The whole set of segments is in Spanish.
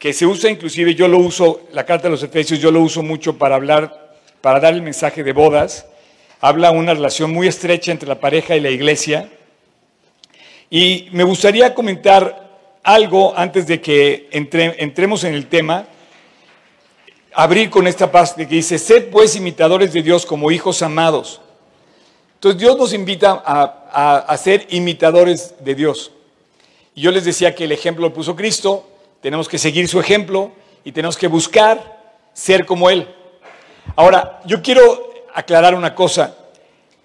que se usa inclusive, yo lo uso, la carta de los Efesios, yo lo uso mucho para hablar, para dar el mensaje de bodas. Habla una relación muy estrecha entre la pareja y la iglesia. Y me gustaría comentar algo antes de que entremos en el tema. Abrir con esta parte que dice, sed pues imitadores de Dios como hijos amados. Entonces Dios nos invita a, a ser imitadores de Dios. Y yo les decía que el ejemplo lo puso Cristo, tenemos que seguir su ejemplo y tenemos que buscar ser como Él. Ahora, yo quiero aclarar una cosa.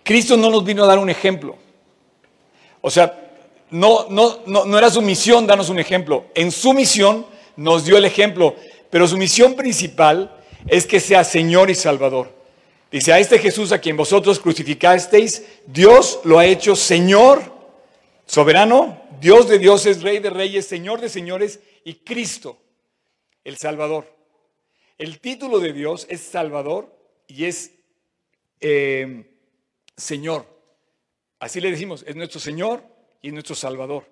Cristo no nos vino a dar un ejemplo. O sea, no, no, no, no era su misión darnos un ejemplo. En su misión nos dio el ejemplo, pero su misión principal es que sea Señor y Salvador. Dice, a este Jesús a quien vosotros crucificasteis, Dios lo ha hecho Señor, soberano, Dios de dioses, Rey de reyes, Señor de señores y Cristo, el Salvador. El título de Dios es Salvador y es eh, Señor. Así le decimos, es nuestro Señor y es nuestro Salvador.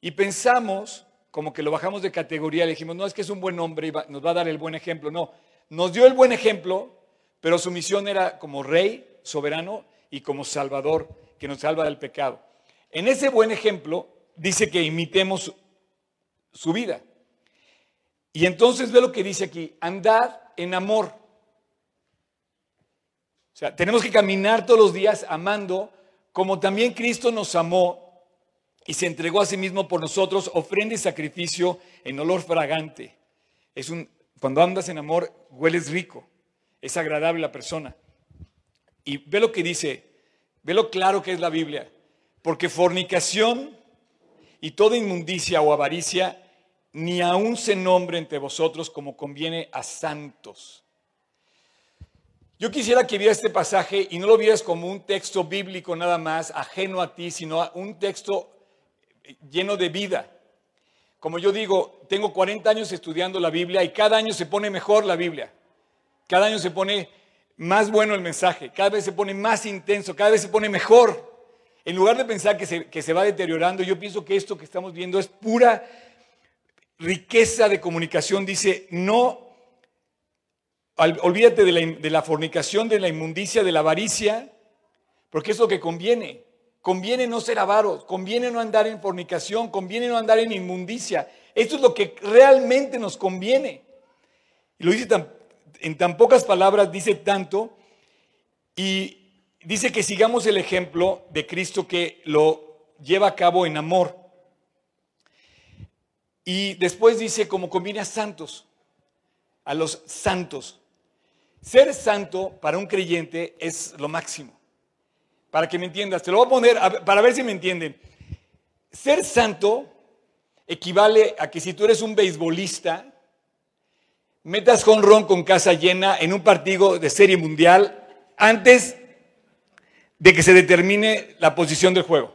Y pensamos, como que lo bajamos de categoría, le dijimos, no, es que es un buen hombre y nos va a dar el buen ejemplo. No, nos dio el buen ejemplo, pero su misión era como rey, soberano y como salvador, que nos salva del pecado. En ese buen ejemplo dice que imitemos su vida. Y entonces ve lo que dice aquí, andad en amor. O sea, tenemos que caminar todos los días amando como también Cristo nos amó y se entregó a sí mismo por nosotros, ofrenda y sacrificio en olor fragante. Es un, cuando andas en amor, hueles rico, es agradable la persona. Y ve lo que dice, ve lo claro que es la Biblia, porque fornicación y toda inmundicia o avaricia ni aún se nombre entre vosotros como conviene a santos. Yo quisiera que vieras este pasaje y no lo vieras como un texto bíblico nada más, ajeno a ti, sino un texto lleno de vida. Como yo digo, tengo 40 años estudiando la Biblia y cada año se pone mejor la Biblia. Cada año se pone más bueno el mensaje, cada vez se pone más intenso, cada vez se pone mejor. En lugar de pensar que se, que se va deteriorando, yo pienso que esto que estamos viendo es pura riqueza de comunicación, dice, no, olvídate de la, fornicación, de la inmundicia, de la avaricia, porque es lo que conviene. Conviene no ser avaros, conviene no andar en fornicación, conviene no andar en inmundicia. Esto es lo que realmente nos conviene. Y lo dice en tan pocas palabras, dice tanto, y dice que sigamos el ejemplo de Cristo que lo lleva a cabo en amor. Y después dice, como conviene a santos, a los santos. Ser santo para un creyente es lo máximo. Para que me entiendas, te lo voy a poner para ver si me entienden. Ser santo equivale a que si tú eres un beisbolista, metas con ron con casa llena en un partido de serie mundial antes de que se determine la posición del juego.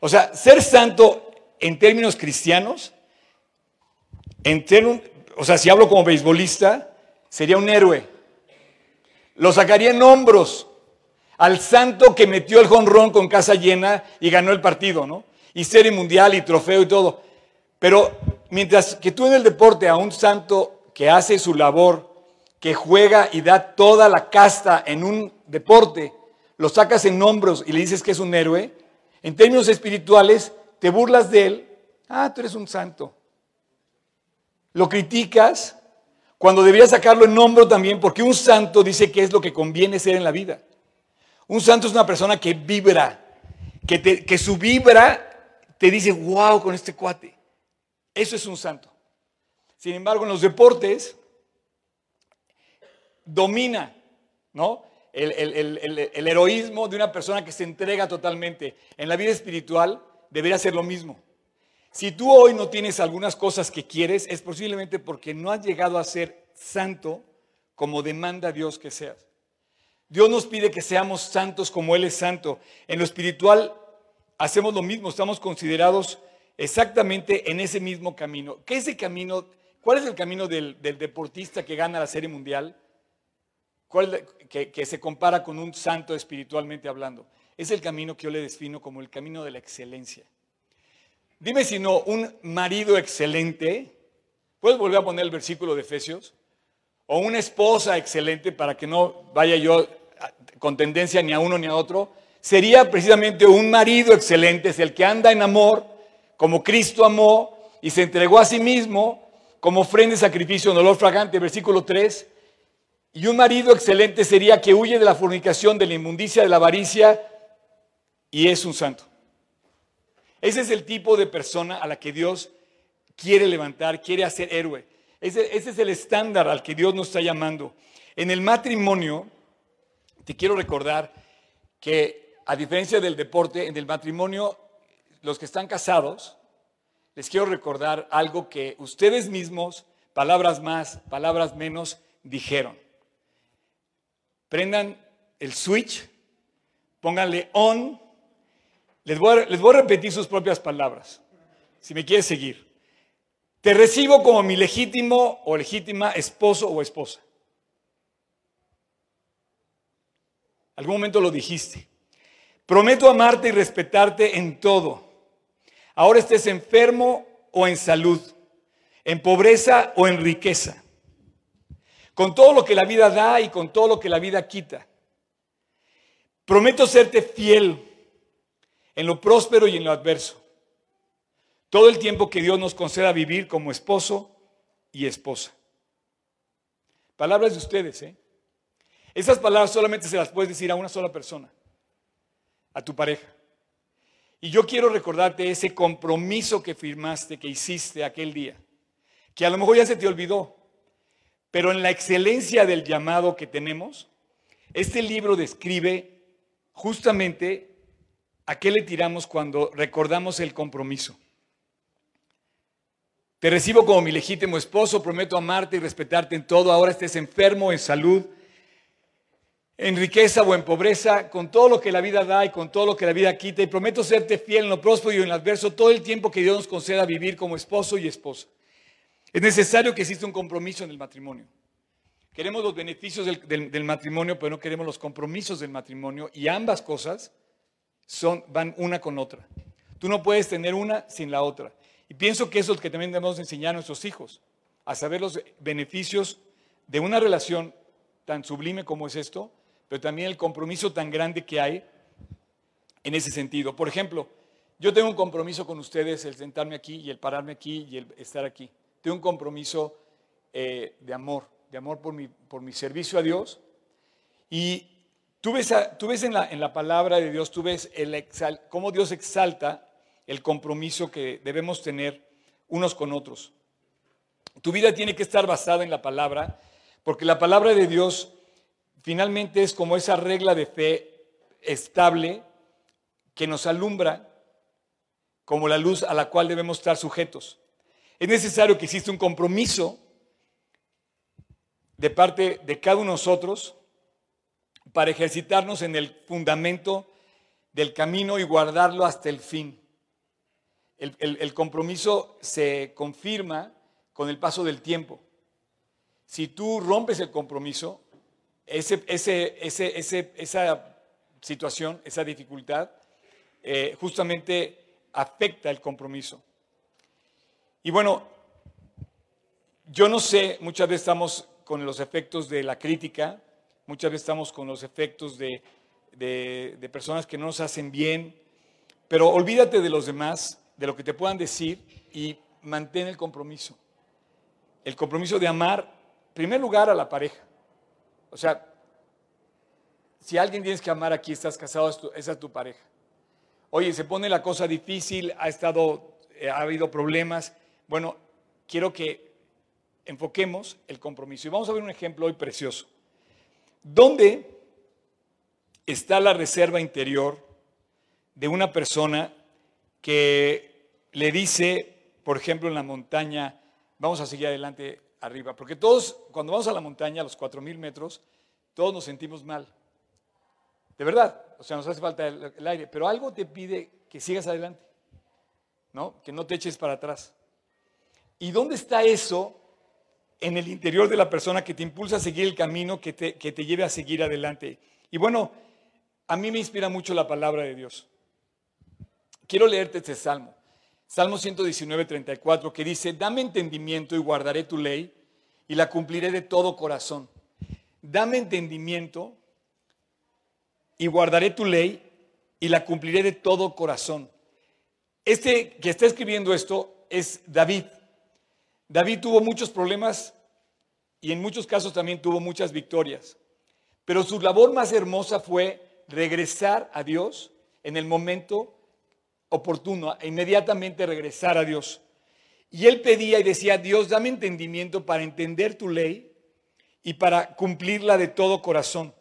O sea, ser santo en términos cristianos, en o sea, si hablo como beisbolista, sería un héroe. Lo sacaría en hombros al santo que metió el jonrón con casa llena y ganó el partido, ¿no? Y serie mundial y trofeo y todo. Pero mientras que tú en el deporte a un santo que hace su labor, que juega y da toda la casta en un deporte, lo sacas en hombros y le dices que es un héroe, en términos espirituales te burlas de él, ah, tú eres un santo. Lo criticas cuando deberías sacarlo en hombro también, porque un santo dice que es lo que conviene ser en la vida. Un santo es una persona que vibra, que, que su vibra te dice, wow, con este cuate. Eso es un santo. Sin embargo, en los deportes domina, ¿no? El, heroísmo de una persona que se entrega totalmente. En la vida espiritual debería ser lo mismo. Si tú hoy no tienes algunas cosas que quieres, es posiblemente porque no has llegado a ser santo como demanda Dios que seas. Dios nos pide que seamos santos como Él es santo. En lo espiritual hacemos lo mismo, estamos considerados exactamente en ese mismo camino. ¿Qué es el camino? ¿Cuál es el camino del deportista que gana la Serie Mundial? Que, se compara con un santo espiritualmente hablando. Es el camino que yo le defino como el camino de la excelencia. Dime si no, un marido excelente. ¿Puedes volver a poner el versículo de Efesios? O una esposa excelente para que no vaya yo con tendencia ni a uno ni a otro. Sería precisamente un marido excelente, es el que anda en amor, como Cristo amó y se entregó a sí mismo como ofrenda de sacrificio en olor fragante, versículo 3. Y un marido excelente sería que huye de la fornicación, de la inmundicia, de la avaricia y es un santo. Ese es el tipo de persona a la que Dios quiere levantar, quiere hacer héroe. Ese, es el estándar al que Dios nos está llamando. En el matrimonio, te quiero recordar que a diferencia del deporte, en el matrimonio, los que están casados, les quiero recordar algo que ustedes mismos, palabras más, palabras menos, dijeron. Prendan el switch, pónganle on les voy, a, repetir sus propias palabras, si me quieres seguir. Te recibo como mi legítimo o legítima esposo o esposa. Algún momento lo dijiste. Prometo amarte y respetarte en todo. Ahora estés enfermo o en salud, en pobreza o en riqueza, con todo lo que la vida da y con todo lo que la vida quita. Prometo serte fiel en lo próspero y en lo adverso. Todo el tiempo que Dios nos conceda vivir como esposo y esposa. Palabras de ustedes, ¿eh? Esas palabras solamente se las puedes decir a una sola persona, a tu pareja. Y yo quiero recordarte ese compromiso que firmaste, que hiciste aquel día, que a lo mejor ya se te olvidó, pero en la excelencia del llamado que tenemos, este libro describe justamente ¿A qué le tiramos cuando recordamos el compromiso? Te recibo como mi legítimo esposo, prometo amarte y respetarte en todo, ahora estés enfermo, en salud, en riqueza o en pobreza, con todo lo que la vida da y con todo lo que la vida quita, y prometo serte fiel en lo próspero y en lo adverso todo el tiempo que Dios nos conceda vivir como esposo y esposa. Es necesario que exista un compromiso en el matrimonio. Queremos los beneficios del, matrimonio, pero no queremos los compromisos del matrimonio, y ambas cosas son, van una con otra. Tú no puedes tener una sin la otra. Y pienso que eso es lo que también debemos enseñar a nuestros hijos, a saber los beneficios de una relación tan sublime como es esto, pero también el compromiso tan grande que hay en ese sentido. Por ejemplo, yo tengo un compromiso con ustedes, el sentarme aquí y el pararme aquí y el estar aquí. Tengo un compromiso eh, de amor, de amor por mi, por mi servicio a Dios. Y Tú ves, en, la, palabra de Dios, tú ves el cómo Dios exalta el compromiso que debemos tener unos con otros. Tu vida tiene que estar basada en la palabra, porque la palabra de Dios finalmente es como esa regla de fe estable que nos alumbra como la luz a la cual debemos estar sujetos. Es necesario que exista un compromiso de parte de cada uno de nosotros para ejercitarnos en el fundamento del camino y guardarlo hasta el fin. El, compromiso se confirma con el paso del tiempo. Si tú rompes el compromiso, esa situación, esa dificultad, eh, justamente afecta el compromiso. Y bueno, yo no sé, muchas veces estamos con los efectos de la crítica, Muchas veces estamos con los efectos de, personas que no nos hacen bien, pero olvídate de los demás, de lo que te puedan decir y mantén el compromiso. El compromiso de amar, en primer lugar, a la pareja. O sea, si alguien tienes que amar aquí, estás casado, esa es tu pareja. Oye, se pone la cosa difícil, ha estado, eh, ha habido problemas. Bueno, quiero que enfoquemos el compromiso. Y vamos a ver un ejemplo hoy precioso. ¿Dónde está la reserva interior de una persona que le dice, por ejemplo, en la montaña, vamos a seguir adelante arriba? Porque todos, cuando vamos a la montaña, a los 4.000 metros, todos nos sentimos mal. De verdad, o sea, nos hace falta el, el aire, pero algo te pide que sigas adelante, ¿no? Que no te eches para atrás. ¿Y dónde está eso en el interior de la persona que te impulsa a seguir el camino que te, que te lleve a seguir adelante. Y bueno, a mí me inspira mucho la palabra de Dios. Quiero leerte este salmo. Salmo 119, 34, que dice, dame entendimiento y guardaré tu ley y la cumpliré de todo corazón. Dame entendimiento y guardaré tu ley y la cumpliré de todo corazón. Este que está escribiendo esto es David. David tuvo muchos problemas y en muchos casos también tuvo muchas victorias. Pero su labor más hermosa fue regresar a Dios en el momento oportuno, inmediatamente regresar a Dios. Y él pedía y decía, Dios, dame entendimiento para entender tu ley y para cumplirla de todo corazón.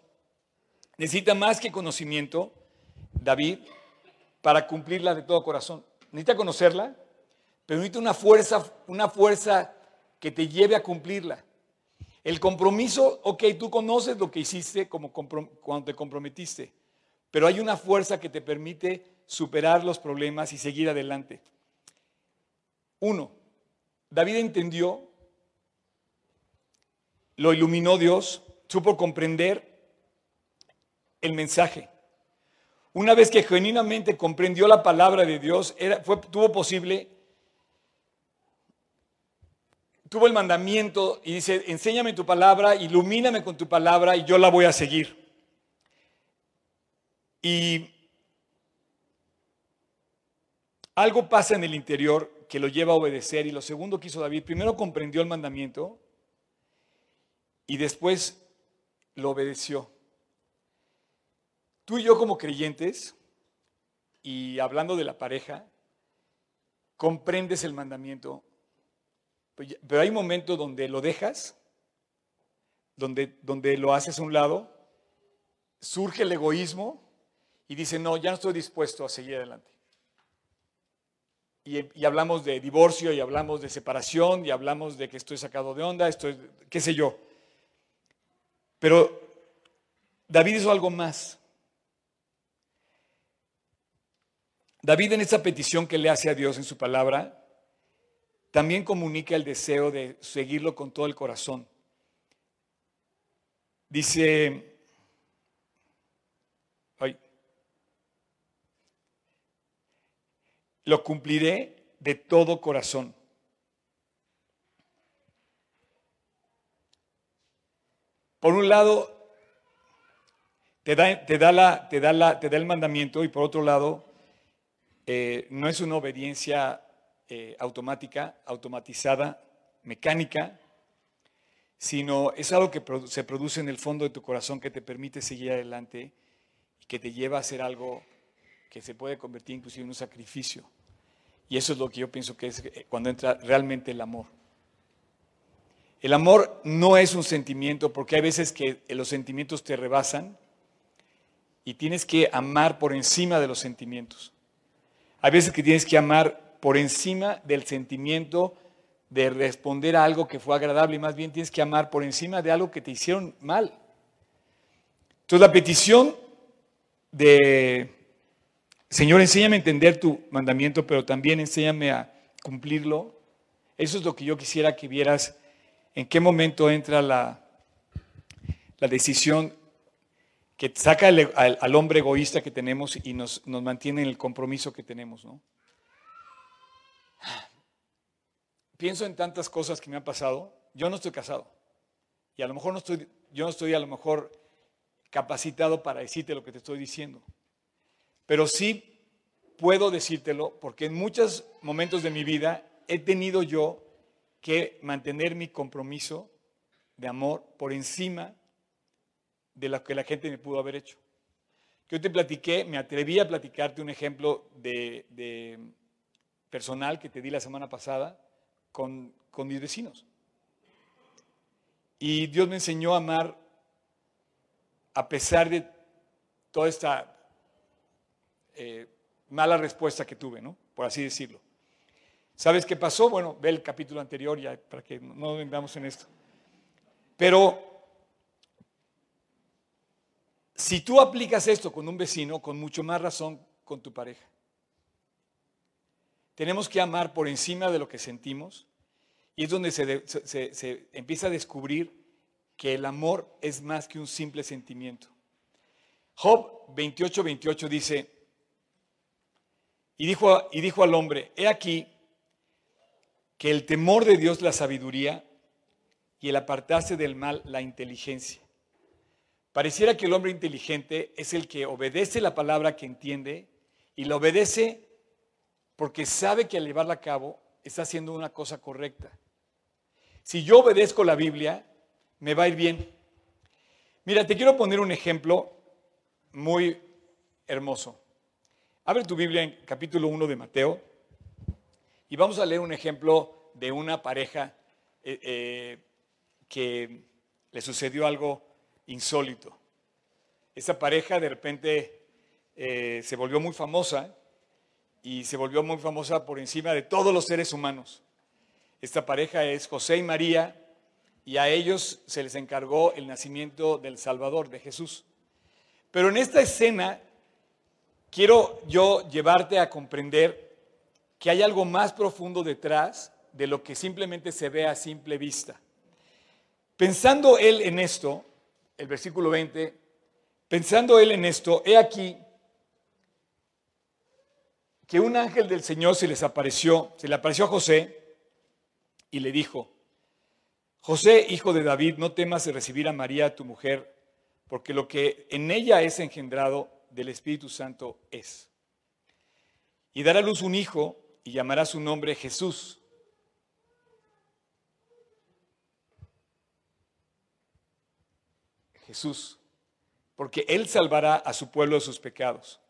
Necesita más que conocimiento, David, para cumplirla de todo corazón. Necesita conocerla, pero una fuerza, una fuerza que te lleve a cumplirla. El compromiso, ok, tú conoces lo que hiciste como cuando te comprometiste, pero hay una fuerza que te permite superar los problemas y seguir adelante. Uno, David entendió, lo iluminó Dios, supo comprender el mensaje. Una vez que genuinamente comprendió la palabra de Dios, era, fue, tuvo posible, tuvo el mandamiento y dice, enséñame tu palabra, ilumíname con tu palabra y yo la voy a seguir. Y algo pasa en el interior que lo lleva a obedecer. Y lo segundo que hizo David, primero comprendió el mandamiento y después lo obedeció. Tú y yo como creyentes, y hablando de la pareja, comprendes el mandamiento, pero hay momentos donde lo dejas, donde, donde lo haces a un lado, surge el egoísmo y dice, no, ya no estoy dispuesto a seguir adelante. Y, hablamos de divorcio, y hablamos de separación, y hablamos de que estoy sacado de onda, estoy, qué sé yo. Pero David hizo algo más. David en esa petición que le hace a Dios en su palabra, también comunica el deseo de seguirlo con todo el corazón. Dice, lo cumpliré de todo corazón. Por un lado, te da, te da, la, te da el mandamiento y por otro lado, eh, no es una obediencia eh, automática, automatizada, mecánica, sino es algo que se produce en el fondo de tu corazón que te permite seguir adelante y que te lleva a hacer algo que se puede convertir inclusive en un sacrificio. Y eso es lo que yo pienso que es eh, cuando entra realmente el amor. El amor no es un sentimiento porque hay veces que los sentimientos te rebasan y tienes que amar por encima de los sentimientos. Hay veces que tienes que amar por encima del sentimiento de responder a algo que fue agradable y más bien tienes que amar por encima de algo que te hicieron mal. Entonces la petición de Señor, enséñame a entender tu mandamiento, pero también enséñame a cumplirlo. Eso es lo que yo quisiera que vieras en qué momento entra la, la decisión que saca al, hombre egoísta que tenemos y nos, nos, mantiene en el compromiso que tenemos. ¿no? Pienso en tantas cosas que me han pasado. Yo no estoy casado. Y a lo mejor no estoy, yo no estoy a lo mejor capacitado para decirte lo que te estoy diciendo. Pero sí puedo decírtelo porque en muchos momentos de mi vida he tenido yo que mantener mi compromiso de amor por encima de lo que la gente me pudo haber hecho. Yo te platiqué, me atreví a platicarte un ejemplo de, personal que te di la semana pasada con, mis vecinos. Y Dios me enseñó a amar a pesar de toda esta eh, mala respuesta que tuve, ¿no? Por así decirlo. ¿Sabes qué pasó? Bueno, ve el capítulo anterior ya para que no vendamos en esto. Pero si tú aplicas esto con un vecino, con mucho más razón con tu pareja. Tenemos que amar por encima de lo que sentimos y es donde se, empieza a descubrir que el amor es más que un simple sentimiento. Job 28, 28 dice, Y dijo, y dijo al hombre, he aquí que el temor de Dios la sabiduría y el apartarse del mal la inteligencia. Pareciera que el hombre inteligente es el que obedece la palabra que entiende y la obedece porque sabe que al llevarla a cabo está haciendo una cosa correcta. Si yo obedezco la Biblia, me va a ir bien. Mira, te quiero poner un ejemplo muy hermoso. Abre tu Biblia en capítulo 1 de Mateo y vamos a leer un ejemplo de una pareja eh, eh, que le sucedió algo insólito. Esa pareja de repente eh, se volvió muy famosa y se volvió muy famosa por encima de todos los seres humanos. Esta pareja es José y María y a ellos se les encargó el nacimiento del Salvador, de Jesús. Pero en esta escena quiero yo llevarte a comprender que hay algo más profundo detrás de lo que simplemente se ve a simple vista. Pensando él en esto, el versículo 20, pensando él en esto, he aquí que un ángel del Señor se les apareció, se le apareció a José y le dijo, José, hijo de David, no temas de recibir a María, tu mujer, porque lo que en ella es engendrado del Espíritu Santo es. Y dará a luz un hijo y llamará su nombre Jesús. Jesús, porque Él salvará a su pueblo de sus pecados.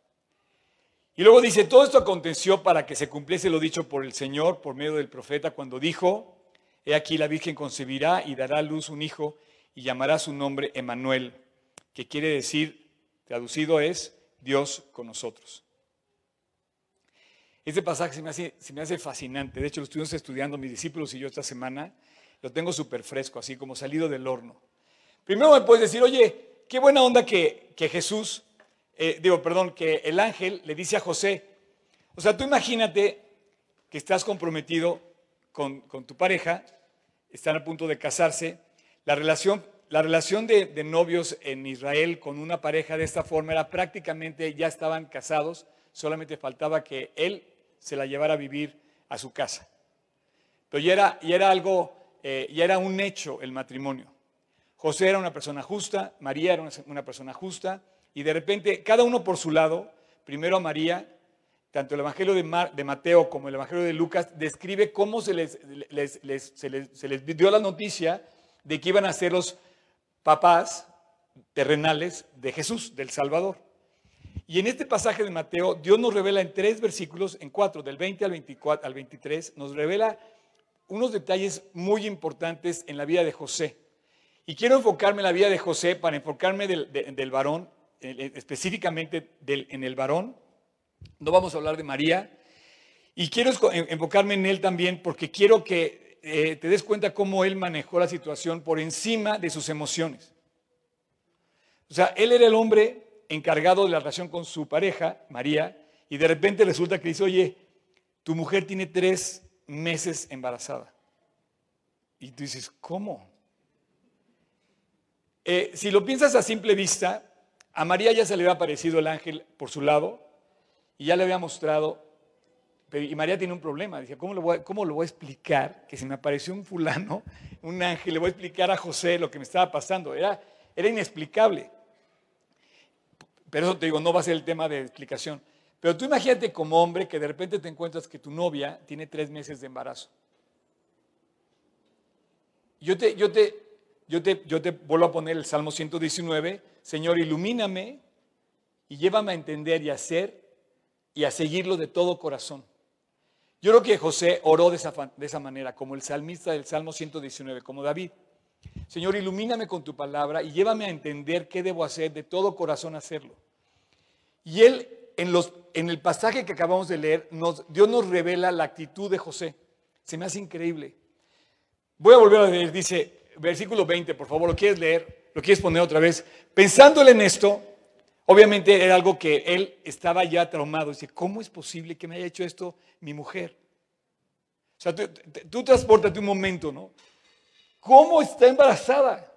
Y luego dice, todo esto aconteció para que se cumpliese lo dicho por el Señor por medio del profeta cuando dijo, he aquí la Virgen concebirá y dará a luz un hijo y llamará su nombre Emanuel, que quiere decir, traducido es, Dios con nosotros. Este pasaje se me, hace, me hace fascinante. De hecho, lo estuvimos estudiando mis discípulos y yo esta semana. Lo tengo súper fresco, así como salido del horno. Primero me puedes decir, oye, qué buena onda que, Jesús, eh, digo, perdón, que el ángel le dice a José, o sea, tú imagínate que estás comprometido con, tu pareja, están a punto de casarse, la relación, la relación de, de novios en Israel con una pareja de esta forma era prácticamente, ya estaban casados, solamente faltaba que él se la llevara a vivir a su casa. Pero ya era, era algo, eh, ya era un hecho el matrimonio. José era una persona justa, María era una persona justa, y de repente cada uno por su lado, primero a María, tanto el Evangelio de, Mateo como el Evangelio de Lucas, describe cómo se les, dio la noticia de que iban a ser los papás terrenales de Jesús, del Salvador. Y en este pasaje de Mateo, Dios nos revela en tres versículos, en cuatro, del 20 al, 24, al 23, nos revela unos detalles muy importantes en la vida de José. Y quiero enfocarme en la vida de José para enfocarme del, varón, específicamente en el varón. No vamos a hablar de María. Y quiero enfocarme en él también porque quiero que eh, te des cuenta cómo él manejó la situación por encima de sus emociones. O sea, él era el hombre encargado de la relación con su pareja, María, y de repente resulta que dice, oye, tu mujer tiene tres meses embarazada. Y tú dices, ¿cómo? Eh, si lo piensas a simple vista, a María ya se le había aparecido el ángel por su lado y ya le había mostrado, y María tiene un problema, dice, ¿cómo lo, voy, ¿cómo lo voy a explicar? Que se me apareció un fulano, un ángel, le voy a explicar a José lo que me estaba pasando. Era, era inexplicable. Pero eso te digo, no va a ser el tema de explicación. Pero tú imagínate como hombre que de repente te encuentras que tu novia tiene tres meses de embarazo. Yo te, yo te, yo te, yo te vuelvo a poner el Salmo 119, Señor, ilumíname y llévame a entender y a hacer y a seguirlo de todo corazón. Yo creo que José oró de esa, de esa manera, como el salmista del Salmo 119, como David. Señor, ilumíname con tu palabra y llévame a entender qué debo hacer, de todo corazón hacerlo. Y él, en, los, en el pasaje que acabamos de leer, nos, Dios nos revela la actitud de José. Se me hace increíble. Voy a volver a leer, dice, versículo 20, por favor, ¿lo quieres leer? ¿Lo quieres poner otra vez? Pensándole en esto, obviamente era algo que él estaba ya traumado. Dice, ¿cómo es posible que me haya hecho esto mi mujer? O sea, tú, tú transportate un momento, ¿no? ¿Cómo está embarazada?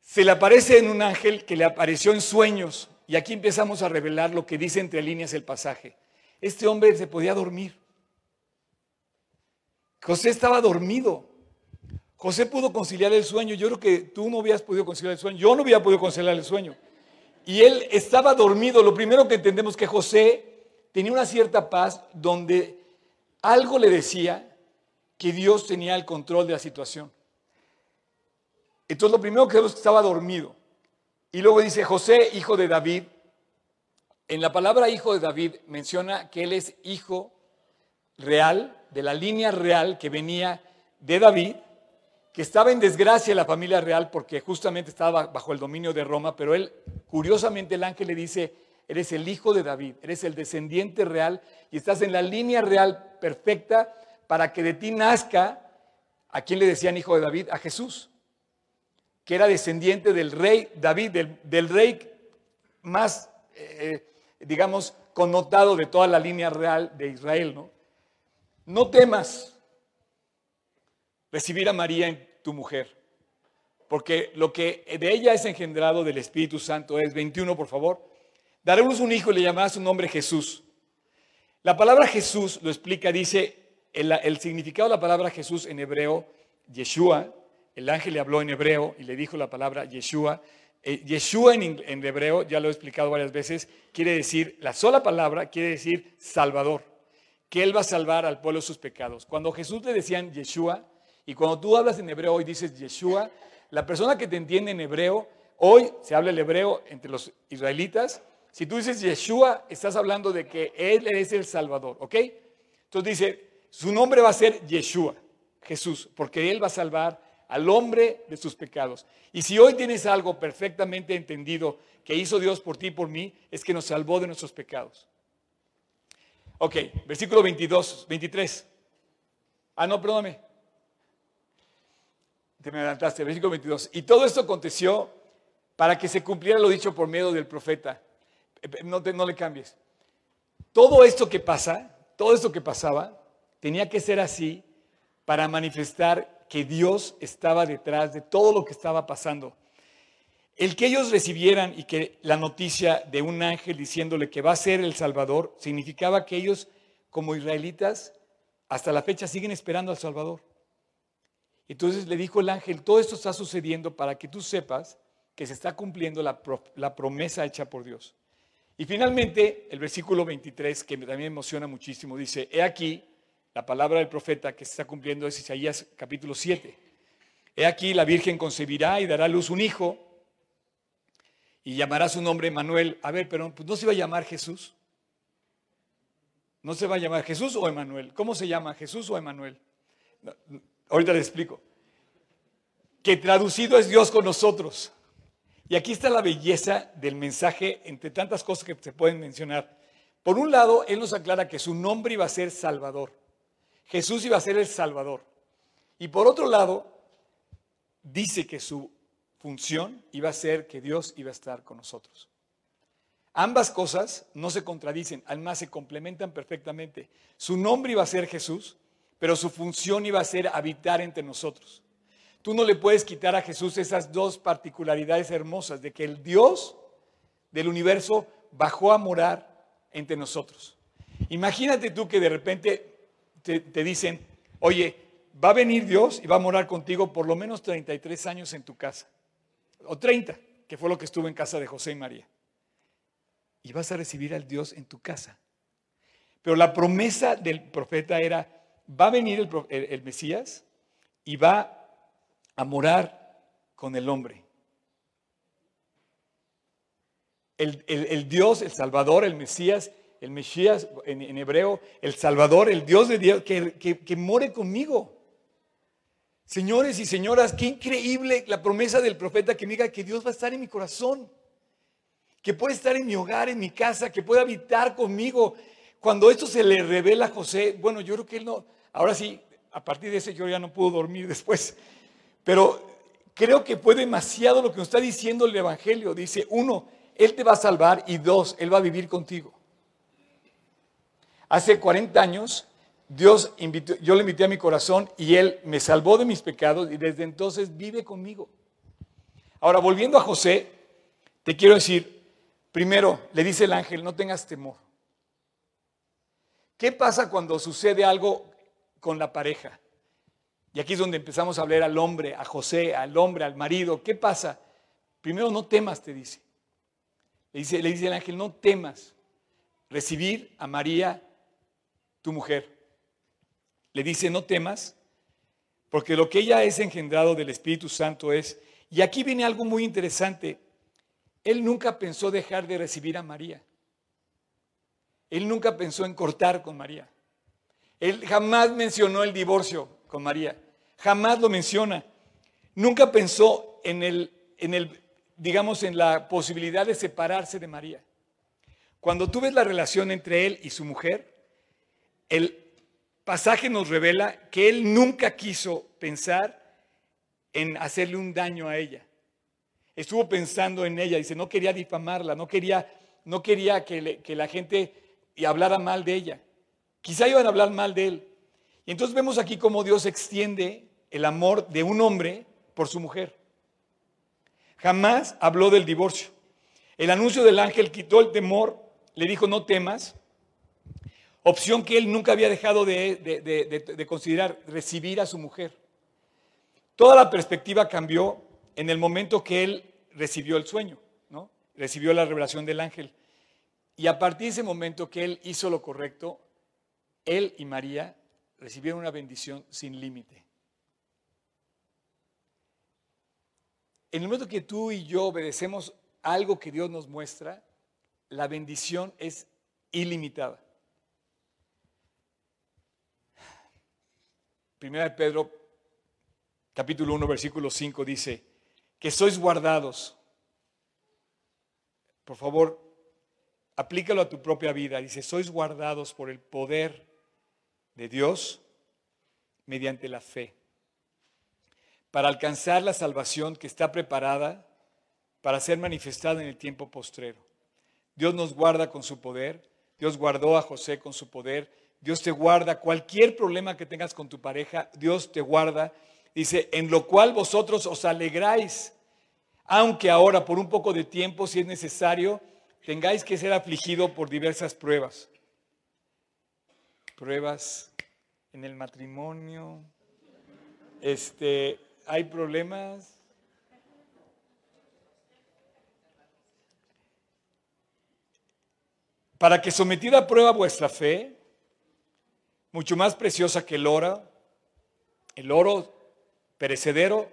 Se le aparece en un ángel que le apareció en sueños y aquí empezamos a revelar lo que dice entre líneas el pasaje. Este hombre se podía dormir. José estaba dormido. José pudo conciliar el sueño. Yo creo que tú no habías podido conciliar el sueño. Yo no había podido conciliar el sueño. Y él estaba dormido. Lo primero que entendemos es que José tenía una cierta paz donde algo le decía que Dios tenía el control de la situación. Entonces lo primero que vemos es que estaba dormido. Y luego dice José, hijo de David. En la palabra hijo de David menciona que él es hijo real, de la línea real que venía de David, que estaba en desgracia la familia real porque justamente estaba bajo el dominio de Roma, pero él, curiosamente, el ángel le dice, eres el hijo de David, eres el descendiente real y estás en la línea real perfecta para que de ti nazca, ¿a quién le decían hijo de David? A Jesús, que era descendiente del rey David, del, rey más, eh, digamos, connotado de toda la línea real de Israel, ¿no? No temas recibir a María tu mujer, porque lo que de ella es engendrado del Espíritu Santo es 21, por favor. Daremos un hijo y le llamará su nombre Jesús. La palabra Jesús lo explica, dice, el, significado de la palabra Jesús en hebreo, Yeshua, el ángel le habló en hebreo y le dijo la palabra Yeshua. Eh, Yeshua en, en hebreo, ya lo he explicado varias veces, quiere decir, la sola palabra quiere decir Salvador que Él va a salvar al pueblo sus pecados. Cuando Jesús le decían Yeshua, y cuando tú hablas en hebreo hoy dices Yeshua, la persona que te entiende en hebreo, hoy se habla el hebreo entre los israelitas, si tú dices Yeshua, estás hablando de que Él es el Salvador, ¿ok? Entonces dice, su nombre va a ser Yeshua, Jesús, porque Él va a salvar al hombre de sus pecados. Y si hoy tienes algo perfectamente entendido que hizo Dios por ti y por mí, es que nos salvó de nuestros pecados. Ok, versículo 22, 23. Ah, no, perdóname. Te me adelantaste, versículo 22. Y todo esto aconteció para que se cumpliera lo dicho por medio del profeta. Eh, eh, no, no le cambies. Todo esto que pasa, todo esto que pasaba, tenía que ser así para manifestar que Dios estaba detrás de todo lo que estaba pasando. El que ellos recibieran y que la noticia de un ángel diciéndole que va a ser el Salvador significaba que ellos como israelitas hasta la fecha siguen esperando al Salvador. Entonces le dijo el ángel, todo esto está sucediendo para que tú sepas que se está cumpliendo la, promesa hecha por Dios. Y finalmente, el versículo 23, que también me emociona muchísimo, dice, he aquí, la palabra del profeta que se está cumpliendo es Isaías capítulo 7. He aquí, la Virgen concebirá y dará a luz un hijo y llamará su nombre Manuel. A ver, pero pues, ¿no se va a llamar Jesús? ¿No se va a llamar Jesús o Emanuel? ¿Cómo se llama? ¿Jesús o Emanuel? Ahorita le explico. Que traducido es Dios con nosotros. Y aquí está la belleza del mensaje entre tantas cosas que se pueden mencionar. Por un lado, Él nos aclara que su nombre iba a ser Salvador. Jesús iba a ser el Salvador. Y por otro lado, dice que su función iba a ser que Dios iba a estar con nosotros. Ambas cosas no se contradicen, además se complementan perfectamente. Su nombre iba a ser Jesús, pero su función iba a ser habitar entre nosotros. Tú no le puedes quitar a Jesús esas dos particularidades hermosas de que el Dios del universo bajó a morar entre nosotros. Imagínate tú que de repente te, dicen, oye, va a venir Dios y va a morar contigo por lo menos 33 años en tu casa o 30, que fue lo que estuvo en casa de José y María. Y vas a recibir al Dios en tu casa. Pero la promesa del profeta era, va a venir el, Mesías y va a morar con el hombre. El, Dios, el Salvador, el Mesías, el Mesías en, hebreo, el Salvador, el Dios de Dios, que, que, que more conmigo. Señores y señoras, qué increíble la promesa del profeta que me diga que Dios va a estar en mi corazón, que puede estar en mi hogar, en mi casa, que puede habitar conmigo. Cuando esto se le revela a José, bueno, yo creo que él no, ahora sí, a partir de ese yo ya no puedo dormir después, pero creo que fue demasiado lo que nos está diciendo el Evangelio. Dice, uno, Él te va a salvar y dos, Él va a vivir contigo. Hace 40 años Dios invitó, yo le invité a mi corazón y Él me salvó de mis pecados y desde entonces vive conmigo. Ahora, volviendo a José, te quiero decir, Primero, le dice el ángel, no tengas temor. ¿Qué pasa cuando sucede algo con la pareja? Y aquí es donde empezamos a hablar al hombre, a José, al hombre, al marido. ¿Qué pasa? Primero, no temas, te dice. Le dice, le dice el ángel, no temas recibir a María, tu mujer. Le dice, no temas, porque lo que ella es engendrado del Espíritu Santo es, y aquí viene algo muy interesante, él nunca pensó dejar de recibir a María. Él nunca pensó en cortar con María. Él jamás mencionó el divorcio con María. Jamás lo menciona. Nunca pensó en el, en el, digamos, en la posibilidad de separarse de María. Cuando tú ves la relación entre él y su mujer, el pasaje nos revela que él nunca quiso pensar en hacerle un daño a ella. Estuvo pensando en ella, dice, no quería difamarla, no quería, no quería que, que la gente hablara mal de ella. Quizá iban a hablar mal de él. Y entonces vemos aquí cómo Dios extiende el amor de un hombre por su mujer. Jamás habló del divorcio. El anuncio del ángel quitó el temor, le dijo no temas, opción que él nunca había dejado de, de considerar, recibir a su mujer. Toda la perspectiva cambió en el momento que él recibió el sueño, ¿no? recibió la revelación del ángel. Y a partir de ese momento que él hizo lo correcto, él y María recibieron una bendición sin límite. En el momento que tú y yo obedecemos algo que Dios nos muestra, la bendición es ilimitada. Primera de Pedro, capítulo 1, versículo 5 dice, que sois guardados. Por favor, aplícalo a tu propia vida. Dice, sois guardados por el poder de Dios mediante la fe, para alcanzar la salvación que está preparada para ser manifestada en el tiempo postrero. Dios nos guarda con su poder, Dios guardó a José con su poder, Dios te guarda cualquier problema que tengas con tu pareja, Dios te guarda. Dice, en lo cual vosotros os alegráis, aunque ahora por un poco de tiempo, si es necesario, tengáis que ser afligido por diversas pruebas. Pruebas en el matrimonio. Este, hay problemas. Para que sometida a prueba vuestra fe, mucho más preciosa que el oro, el oro perecedero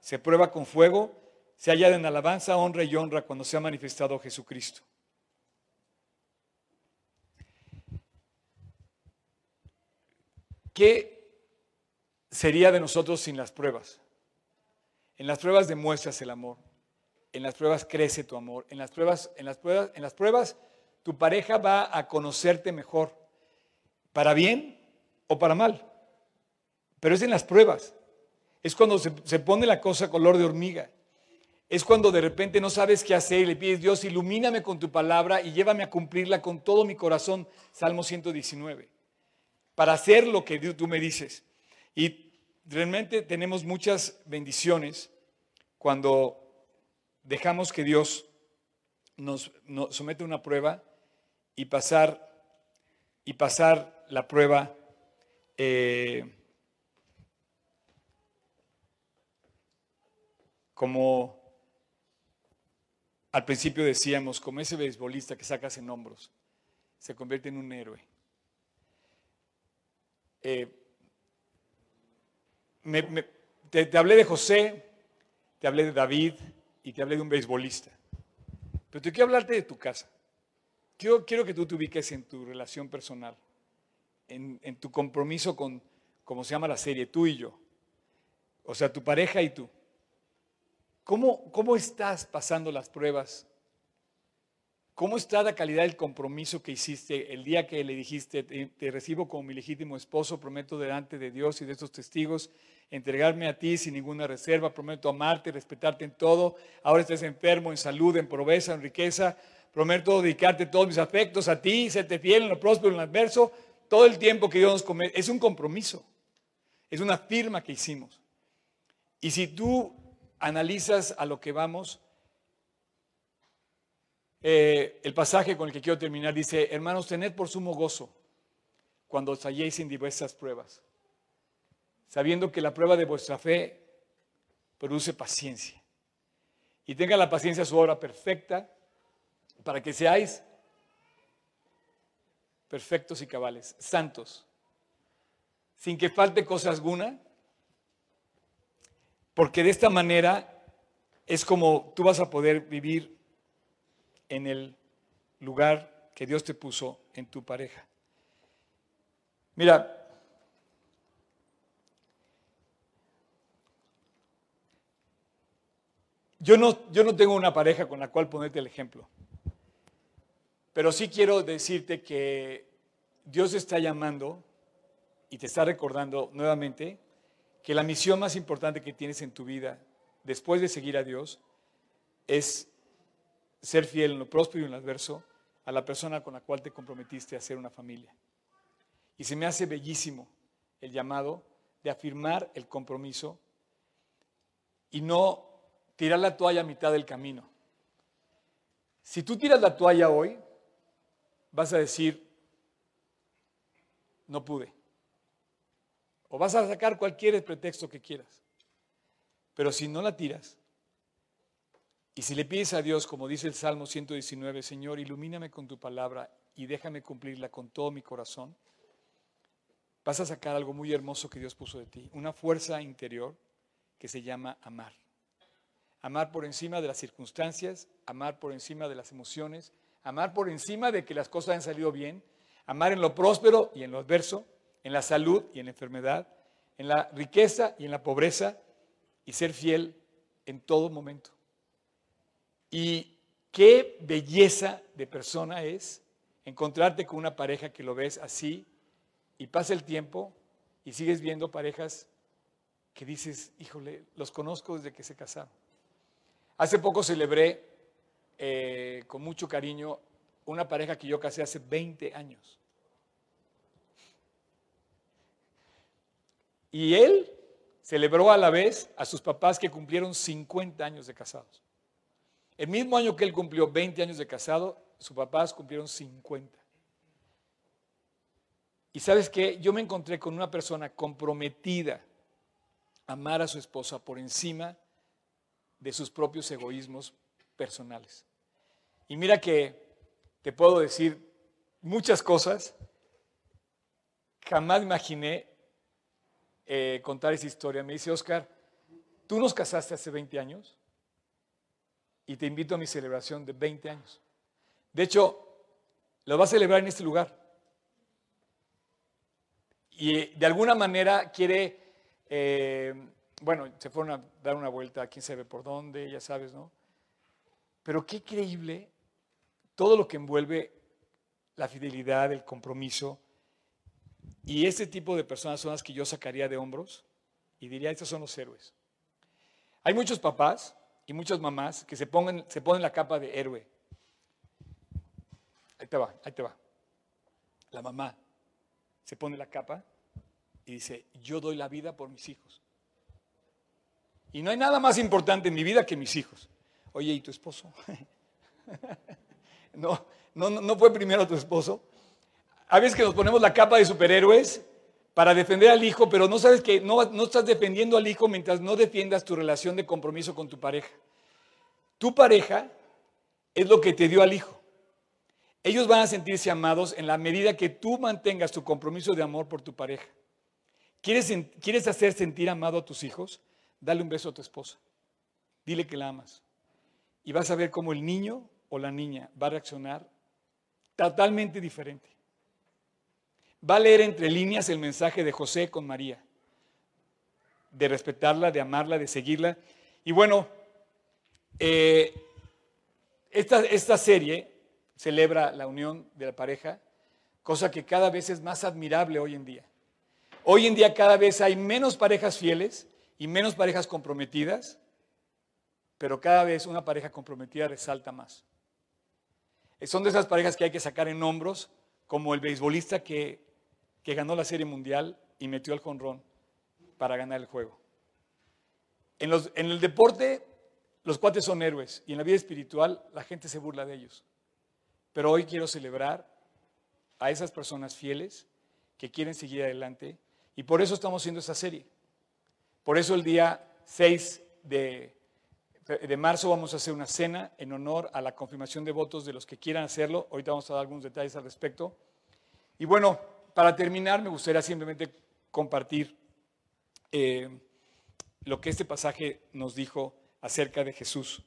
se prueba con fuego, se halla en alabanza, honra y honra cuando se ha manifestado Jesucristo. ¿Qué sería de nosotros sin las pruebas? En las pruebas demuestras el amor. En las pruebas crece tu amor. En las pruebas, en las pruebas, en las pruebas tu pareja va a conocerte mejor, para bien o para mal. Pero es en las pruebas. Es cuando se, se pone la cosa color de hormiga. Es cuando de repente no sabes qué hacer y le pides, Dios, ilumíname con tu palabra y llévame a cumplirla con todo mi corazón. Salmo 119 para hacer lo que tú me dices. Y realmente tenemos muchas bendiciones cuando dejamos que Dios nos, somete a una prueba y pasar, y pasar la prueba eh, como al principio decíamos, como ese beisbolista que sacas en hombros, se convierte en un héroe. Eh, te, hablé de José, te hablé de David y te hablé de un beisbolista. Pero te quiero hablarte de tu casa. Quiero, quiero que tú te ubiques en tu relación personal, en, en tu compromiso con, como se llama la serie, tú y yo. O sea, tu pareja y tú. ¿Cómo, ¿Cómo estás pasando las pruebas ¿Cómo está la calidad del compromiso que hiciste el día que le dijiste, te, recibo como mi legítimo esposo, prometo delante de Dios y de estos testigos entregarme a ti sin ninguna reserva, prometo amarte, respetarte en todo, ahora estás enfermo, en salud, en pobreza, en riqueza, prometo dedicarte todos mis afectos a ti, serte fiel en lo próspero, en lo adverso, todo el tiempo que Dios nos come. Es un compromiso, es una firma que hicimos. Y si tú analizas a lo que vamos, Eh, el pasaje con el que quiero terminar dice, hermanos, tened por sumo gozo cuando os halléis en diversas pruebas, sabiendo que la prueba de vuestra fe produce paciencia. Y tenga la paciencia su obra perfecta para que seáis perfectos y cabales, santos, sin que falte cosa alguna, porque de esta manera es como tú vas a poder vivir en el lugar que Dios te puso en tu pareja. Mira, yo no, yo no tengo una pareja con la cual ponerte el ejemplo, pero sí quiero decirte que Dios está llamando y te está recordando nuevamente que la misión más importante que tienes en tu vida, después de seguir a Dios, es ser fiel en lo próspero y en lo adverso a la persona con la cual te comprometiste a hacer una familia. Y se me hace bellísimo el llamado de afirmar el compromiso y no tirar la toalla a mitad del camino. Si tú tiras la toalla hoy, vas a decir, no pude. O vas a sacar cualquier pretexto que quieras. Pero si no la tiras, y si le pides a Dios, como dice el Salmo 119, Señor, ilumíname con tu palabra y déjame cumplirla con todo mi corazón, vas a sacar algo muy hermoso que Dios puso de ti, una fuerza interior que se llama amar. Amar por encima de las circunstancias, amar por encima de las emociones, amar por encima de que las cosas han salido bien, amar en lo próspero y en lo adverso, en la salud y en la enfermedad, en la riqueza y en la pobreza, y ser fiel en todo momento. Y qué belleza de persona es encontrarte con una pareja que lo ves así y pasa el tiempo y sigues viendo parejas que dices, híjole, los conozco desde que se casaron. Hace poco celebré eh, con mucho cariño una pareja que yo casé hace 20 años. Y él celebró a la vez a sus papás que cumplieron 50 años de casados. El mismo año que él cumplió 20 años de casado, sus papás cumplieron 50. Y sabes qué, yo me encontré con una persona comprometida a amar a su esposa por encima de sus propios egoísmos personales. Y mira que te puedo decir muchas cosas. Jamás imaginé eh, contar esa historia. Me dice, Oscar, ¿tú nos casaste hace 20 años? Y te invito a mi celebración de 20 años. De hecho, lo va a celebrar en este lugar. Y de alguna manera quiere, eh, bueno, se fueron a dar una vuelta, quién sabe por dónde, ya sabes, ¿no? Pero qué increíble todo lo que envuelve la fidelidad, el compromiso. Y ese tipo de personas son las que yo sacaría de hombros y diría, estos son los héroes. Hay muchos papás y muchas mamás que se, pongan, se ponen la capa de héroe. Ahí te va, ahí te va. La mamá se pone la capa y dice, yo doy la vida por mis hijos. Y no hay nada más importante en mi vida que mis hijos. Oye, ¿y tu esposo? no, no, no fue primero tu esposo. A veces que nos ponemos la capa de superhéroes para defender al hijo, pero no sabes que no, no estás defendiendo al hijo mientras no defiendas tu relación de compromiso con tu pareja. Tu pareja es lo que te dio al hijo. Ellos van a sentirse amados en la medida que tú mantengas tu compromiso de amor por tu pareja. ¿Quieres, ¿Quieres hacer sentir amado a tus hijos? Dale un beso a tu esposa. Dile que la amas. Y vas a ver cómo el niño o la niña va a reaccionar totalmente diferente va a leer entre líneas el mensaje de José con María, de respetarla, de amarla, de seguirla. Y bueno, eh, esta, esta serie celebra la unión de la pareja, cosa que cada vez es más admirable hoy en día. Hoy en día cada vez hay menos parejas fieles y menos parejas comprometidas, pero cada vez una pareja comprometida resalta más. Son de esas parejas que hay que sacar en hombros, como el beisbolista que que ganó la Serie Mundial y metió al jonrón para ganar el juego. En, en el deporte, los cuates son héroes y en la vida espiritual la gente se burla de ellos. Pero hoy quiero celebrar a esas personas fieles que quieren seguir adelante y por eso estamos haciendo esta serie. Por eso el día 6 de, de marzo vamos a hacer una cena en honor a la confirmación de votos de los que quieran hacerlo. Ahorita vamos a dar algunos detalles al respecto. Y bueno, para terminar me gustaría simplemente compartir eh, lo que este pasaje nos dijo acerca de Jesús.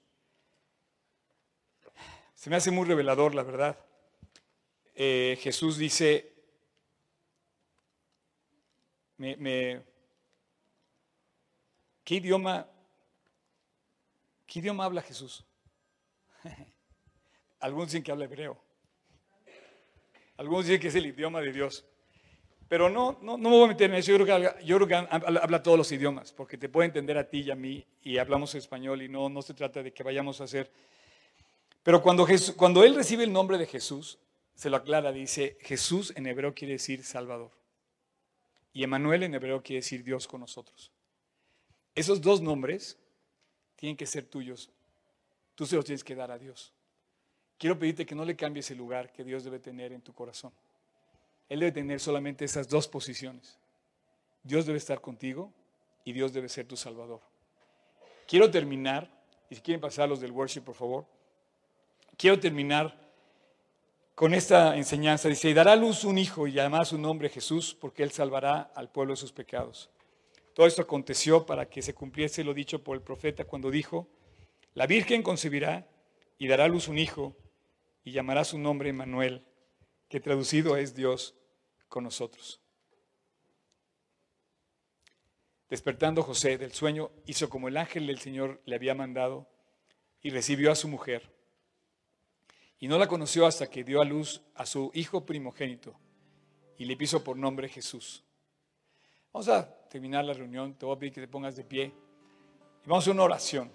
Se me hace muy revelador, la verdad. Eh, Jesús dice, me, ¿qué idioma, qué idioma habla Jesús? Algunos dicen que habla hebreo. Algunos dicen que es el idioma de Dios. Pero no, no, no me voy a meter en eso. Yo creo, que, habla, todos los idiomas, porque te puede entender a ti y a mí, y hablamos español, y no, no se trata de que vayamos a hacer. Pero cuando, Jesús, cuando él recibe el nombre de Jesús, se lo aclara, dice, Jesús en hebreo quiere decir Salvador. Y Emanuel en hebreo quiere decir Dios con nosotros. Esos dos nombres tienen que ser tuyos. Tú se los tienes que dar a Dios. Quiero pedirte que no le cambies el lugar que Dios debe tener en tu corazón. Él debe tener solamente esas dos posiciones. Dios debe estar contigo y Dios debe ser tu Salvador. Quiero terminar, y si quieren pasar los del worship, por favor, quiero terminar con esta enseñanza. Dice, y dará a luz un hijo y llamará su nombre Jesús, porque él salvará al pueblo de sus pecados. Todo esto aconteció para que se cumpliese lo dicho por el profeta cuando dijo, la Virgen concebirá y dará a luz un hijo y llamará su nombre Manuel que traducido es Dios con nosotros. Despertando José del sueño, hizo como el ángel del Señor le había mandado y recibió a su mujer. Y no la conoció hasta que dio a luz a su hijo primogénito y le puso por nombre Jesús. Vamos a terminar la reunión, te voy a pedir que te pongas de pie y vamos a una oración.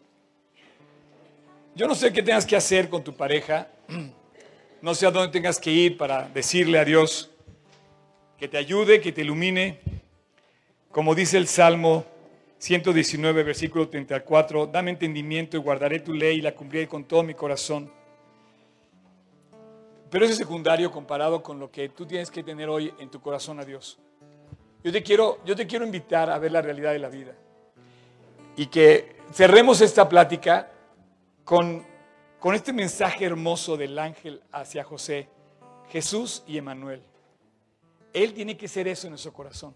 Yo no sé qué tengas que hacer con tu pareja. No sé a dónde tengas que ir para decirle a Dios que te ayude, que te ilumine. Como dice el Salmo 119, versículo 34, dame entendimiento y guardaré tu ley y la cumpliré con todo mi corazón. Pero eso es secundario comparado con lo que tú tienes que tener hoy en tu corazón a Dios. Yo te quiero, yo te quiero invitar a ver la realidad de la vida y que cerremos esta plática con con este mensaje hermoso del ángel hacia José, Jesús y Emanuel. Él tiene que ser eso en nuestro corazón.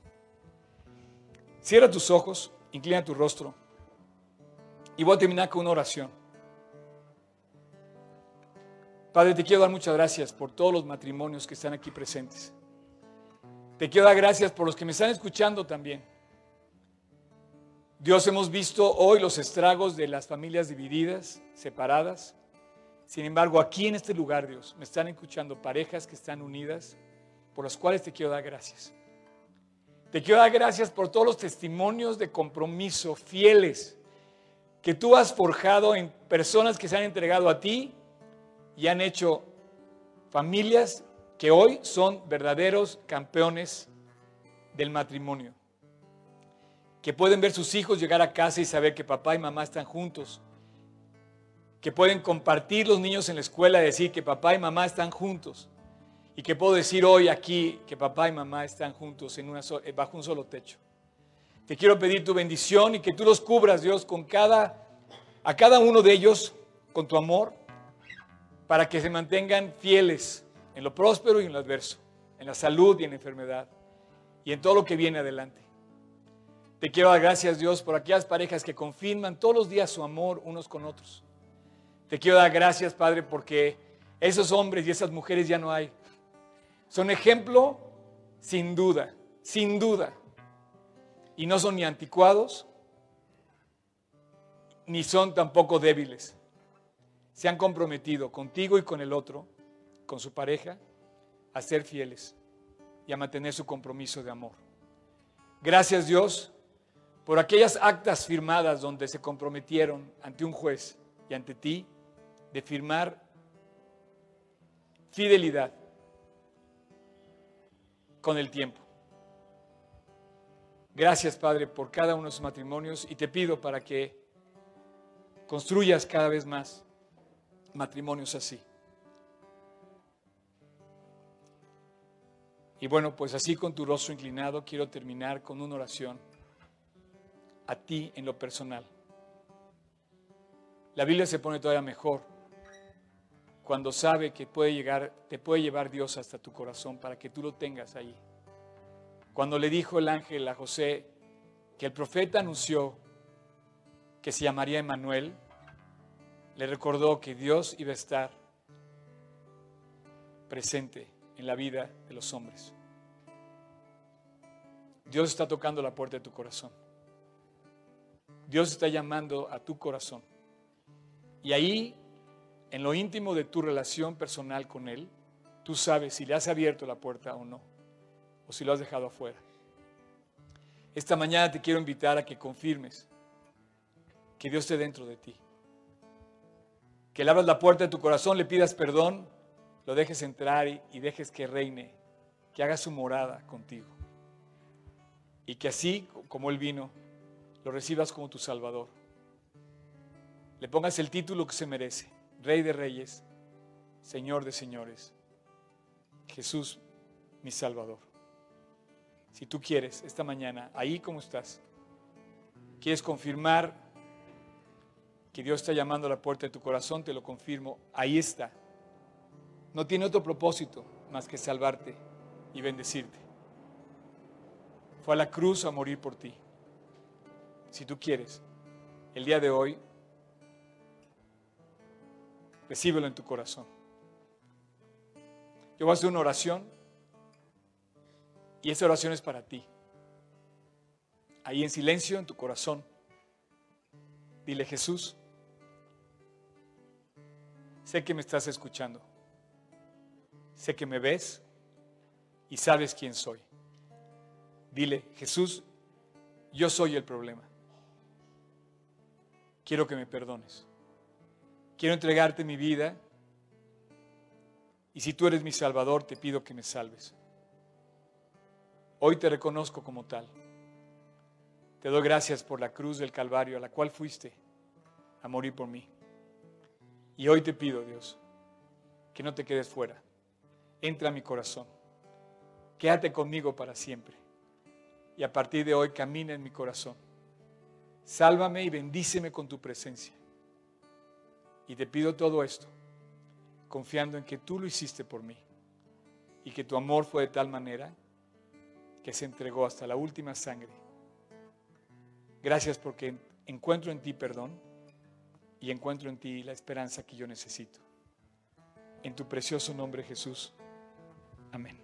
Cierra tus ojos, inclina tu rostro y voy a terminar con una oración. Padre, te quiero dar muchas gracias por todos los matrimonios que están aquí presentes. Te quiero dar gracias por los que me están escuchando también. Dios, hemos visto hoy los estragos de las familias divididas, separadas. Sin embargo, aquí en este lugar, Dios, me están escuchando parejas que están unidas, por las cuales te quiero dar gracias. Te quiero dar gracias por todos los testimonios de compromiso fieles que tú has forjado en personas que se han entregado a ti y han hecho familias que hoy son verdaderos campeones del matrimonio. Que pueden ver sus hijos llegar a casa y saber que papá y mamá están juntos que pueden compartir los niños en la escuela decir que papá y mamá están juntos. Y que puedo decir hoy aquí que papá y mamá están juntos eh, bajo un solo techo. Te quiero pedir tu bendición y que tú los cubras, Dios, con cada, a cada uno de ellos, con tu amor, para que se mantengan fieles en lo próspero y en lo adverso, en la salud y en la enfermedad, y en todo lo que viene adelante. Te quiero dar gracias, Dios, por aquellas parejas que confirman todos los días su amor unos con otros te quiero dar gracias, Padre, porque esos hombres y esas mujeres ya no hay. Son ejemplo sin duda, sin duda. Y no son ni anticuados, ni son tampoco débiles. Se han comprometido contigo y con el otro, con su pareja, a ser fieles y a mantener su compromiso de amor. Gracias Dios por aquellas actas firmadas donde se comprometieron ante un juez y ante ti de firmar fidelidad con el tiempo. Gracias, Padre, por cada uno de sus matrimonios y te pido para que construyas cada vez más matrimonios así. Y bueno, pues así con tu rostro inclinado quiero terminar con una oración a ti en lo personal. La Biblia se pone todavía mejor cuando sabe que puede llegar, te puede llevar Dios hasta tu corazón para que tú lo tengas ahí. Cuando le dijo el ángel a José que el profeta anunció que se llamaría Emanuel, le recordó que Dios iba a estar presente en la vida de los hombres. Dios está tocando la puerta de tu corazón. Dios está llamando a tu corazón. Y ahí, en lo íntimo de tu relación personal con Él, tú sabes si le has abierto la puerta o no, o si lo has dejado afuera. Esta mañana te quiero invitar a que confirmes que Dios esté dentro de ti. Que le abras la puerta de tu corazón, le pidas perdón, lo dejes entrar y, y dejes que reine, que haga su morada contigo. Y que así como Él vino, lo recibas como tu Salvador. Le pongas el título que se merece, Rey de Reyes, Señor de Señores, Jesús mi Salvador. Si tú quieres, esta mañana, ahí como estás, quieres confirmar que Dios está llamando a la puerta de tu corazón, te lo confirmo, ahí está. No tiene otro propósito más que salvarte y bendecirte. Fue a la cruz a morir por ti. Si tú quieres, el día de hoy, recíbelo en tu corazón. Yo voy a hacer una oración y esa oración es para ti. Ahí en silencio, en tu corazón, dile Jesús, sé que me estás escuchando, sé que me ves y sabes quién soy. Dile, Jesús, yo soy el problema. Quiero que me perdones. Quiero entregarte mi vida y si tú eres mi Salvador, te pido que me salves. Hoy te reconozco como tal. Te doy gracias por la cruz del Calvario a la cual fuiste a morir por mí. Y hoy te pido, Dios, que no te quedes fuera. Entra a mi corazón. Quédate conmigo para siempre. Y a partir de hoy camina en mi corazón. Sálvame y bendíceme con tu presencia. Y te pido todo esto, confiando en que tú lo hiciste por mí y que tu amor fue de tal manera que se entregó hasta la última sangre. Gracias porque encuentro en ti perdón y encuentro en ti la esperanza que yo necesito. En tu precioso nombre Jesús. Amén.